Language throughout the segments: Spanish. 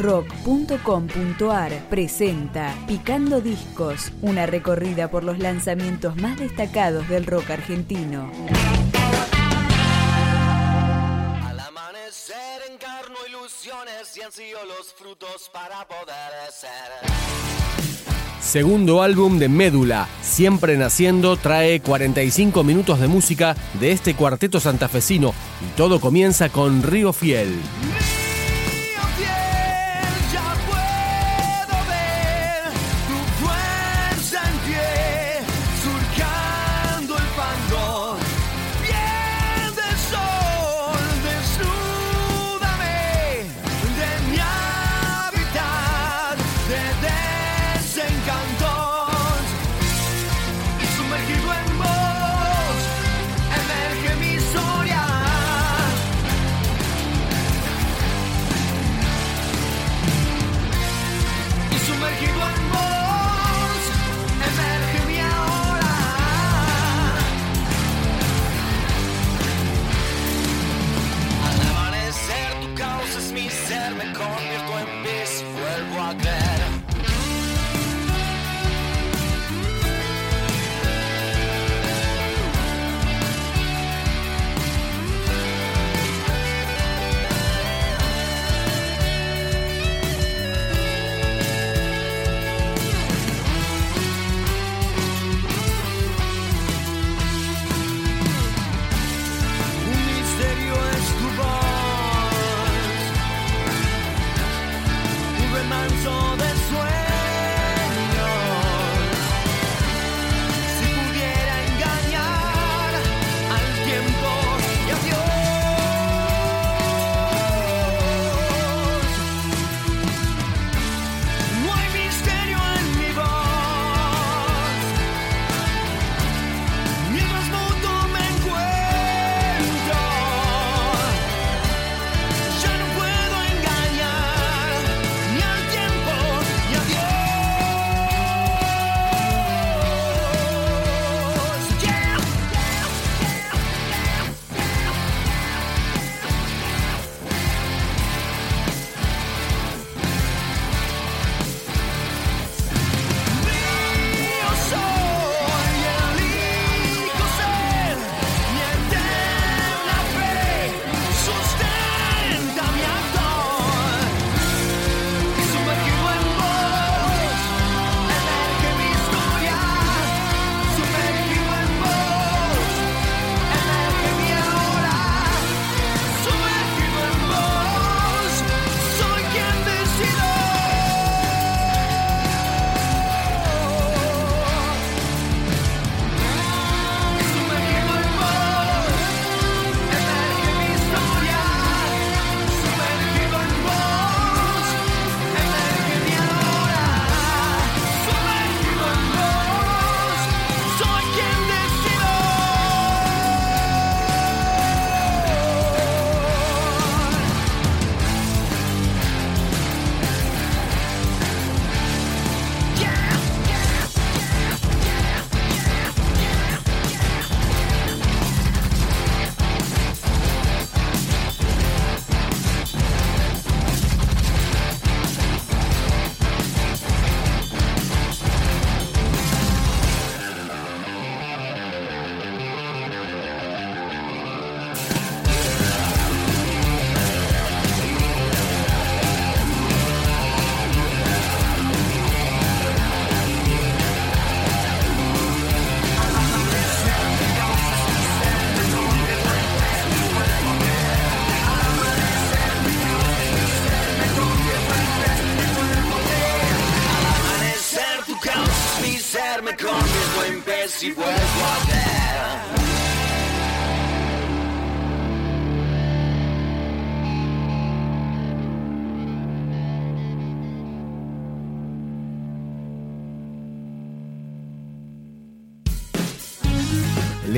rock.com.ar presenta Picando Discos, una recorrida por los lanzamientos más destacados del rock argentino. Al amanecer encarno ilusiones y ansío los frutos para poder ser. Segundo álbum de Médula, Siempre Naciendo, trae 45 minutos de música de este cuarteto santafesino y todo comienza con Río Fiel.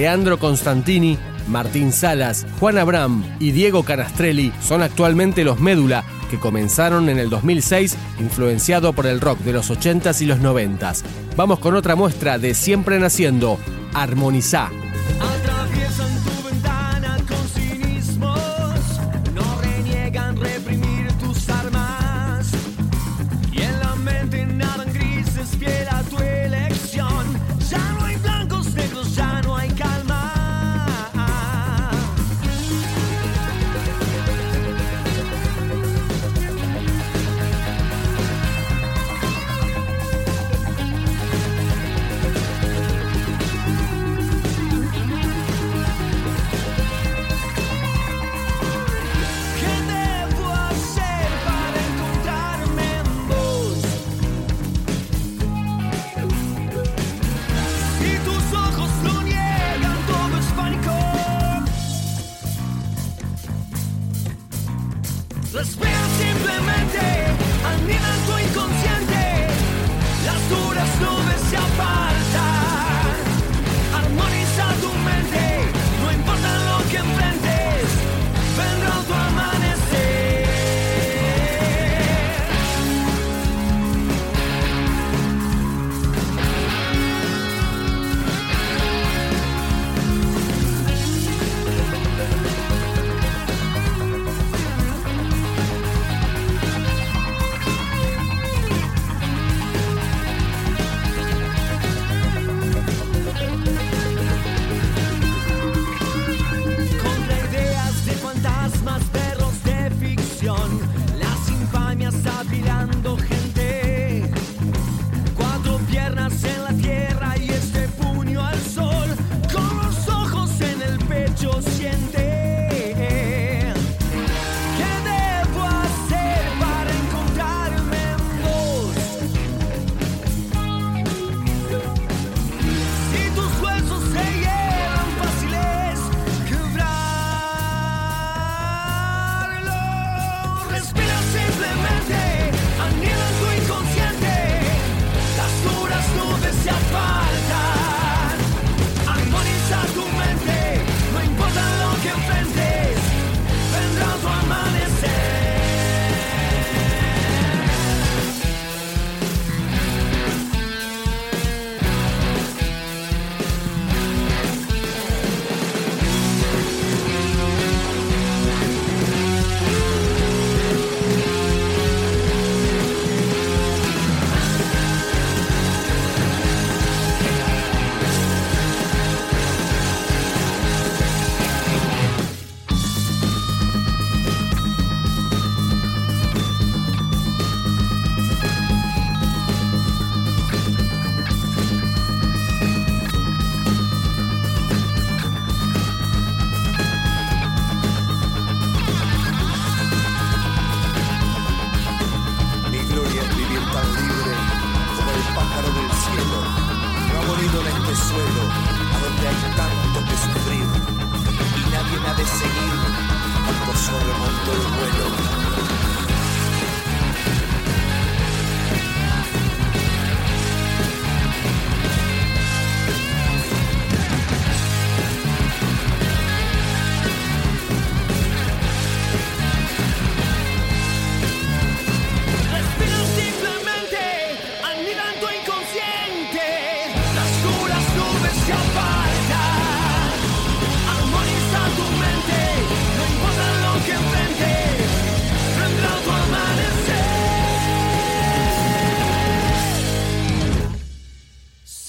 Leandro Constantini, Martín Salas, Juan Abraham y Diego Canastrelli son actualmente los Médula que comenzaron en el 2006 influenciado por el rock de los 80s y los 90s. Vamos con otra muestra de Siempre Naciendo, Armonizá.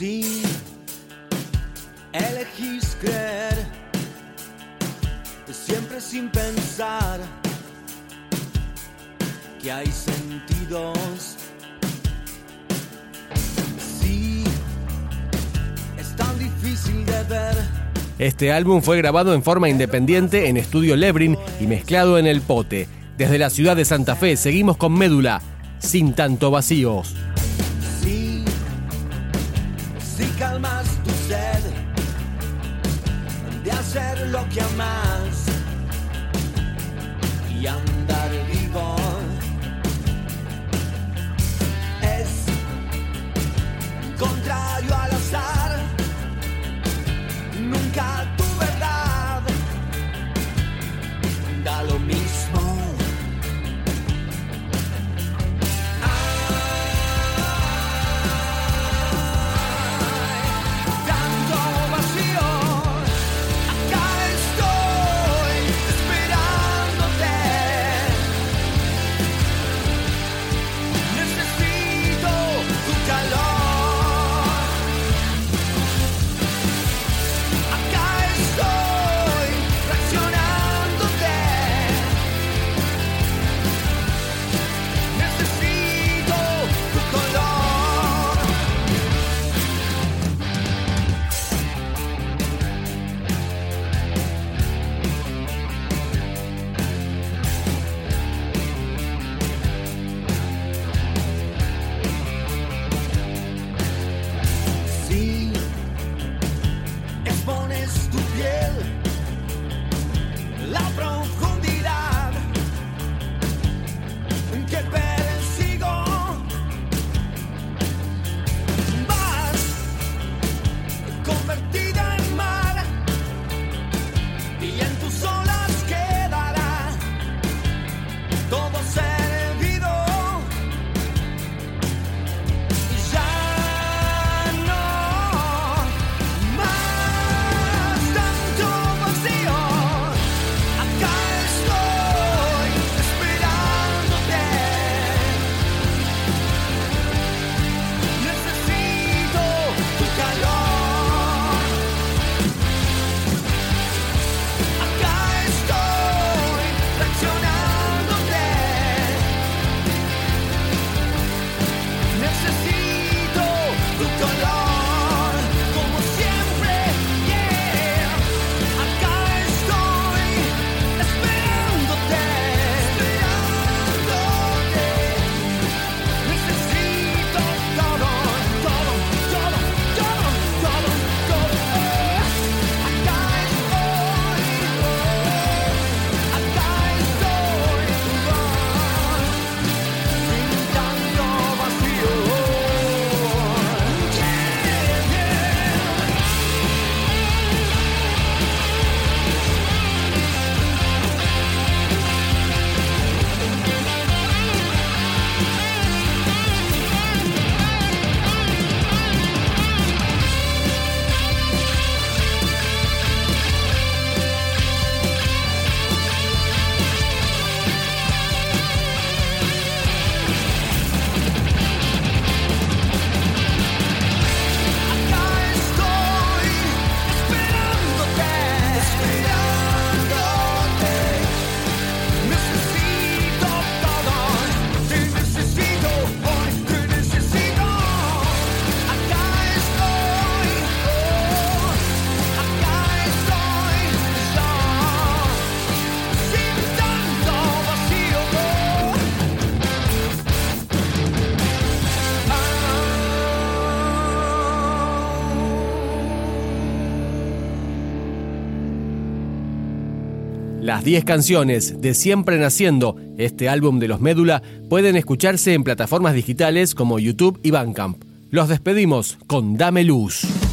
Si elegís creer, siempre sin pensar que hay sentidos. Si es tan difícil de ver. Este álbum fue grabado en forma independiente en Estudio Lebrin y mezclado en El Pote. Desde la ciudad de Santa Fe seguimos con Médula, sin tanto vacíos. de hacer lo que amas y andar bien. Las 10 canciones de Siempre Naciendo, este álbum de los Médula, pueden escucharse en plataformas digitales como YouTube y Bandcamp. Los despedimos con Dame Luz.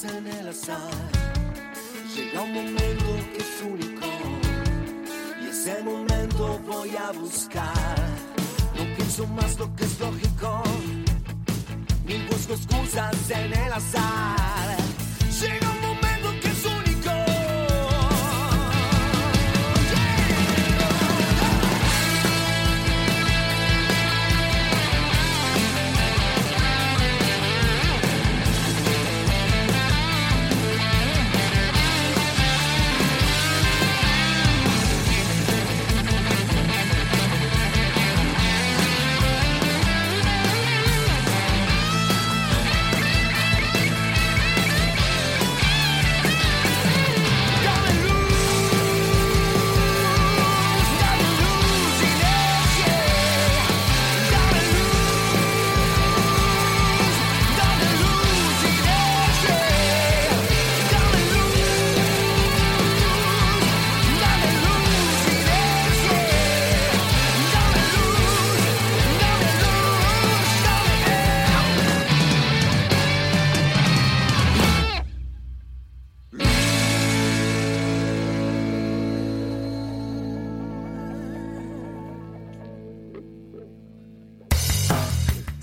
Excusas en el azar. Llega un momento que es único y ese momento voy a buscar. No pienso más lo que es lógico, ni busco excusas en el azar. Llega un momento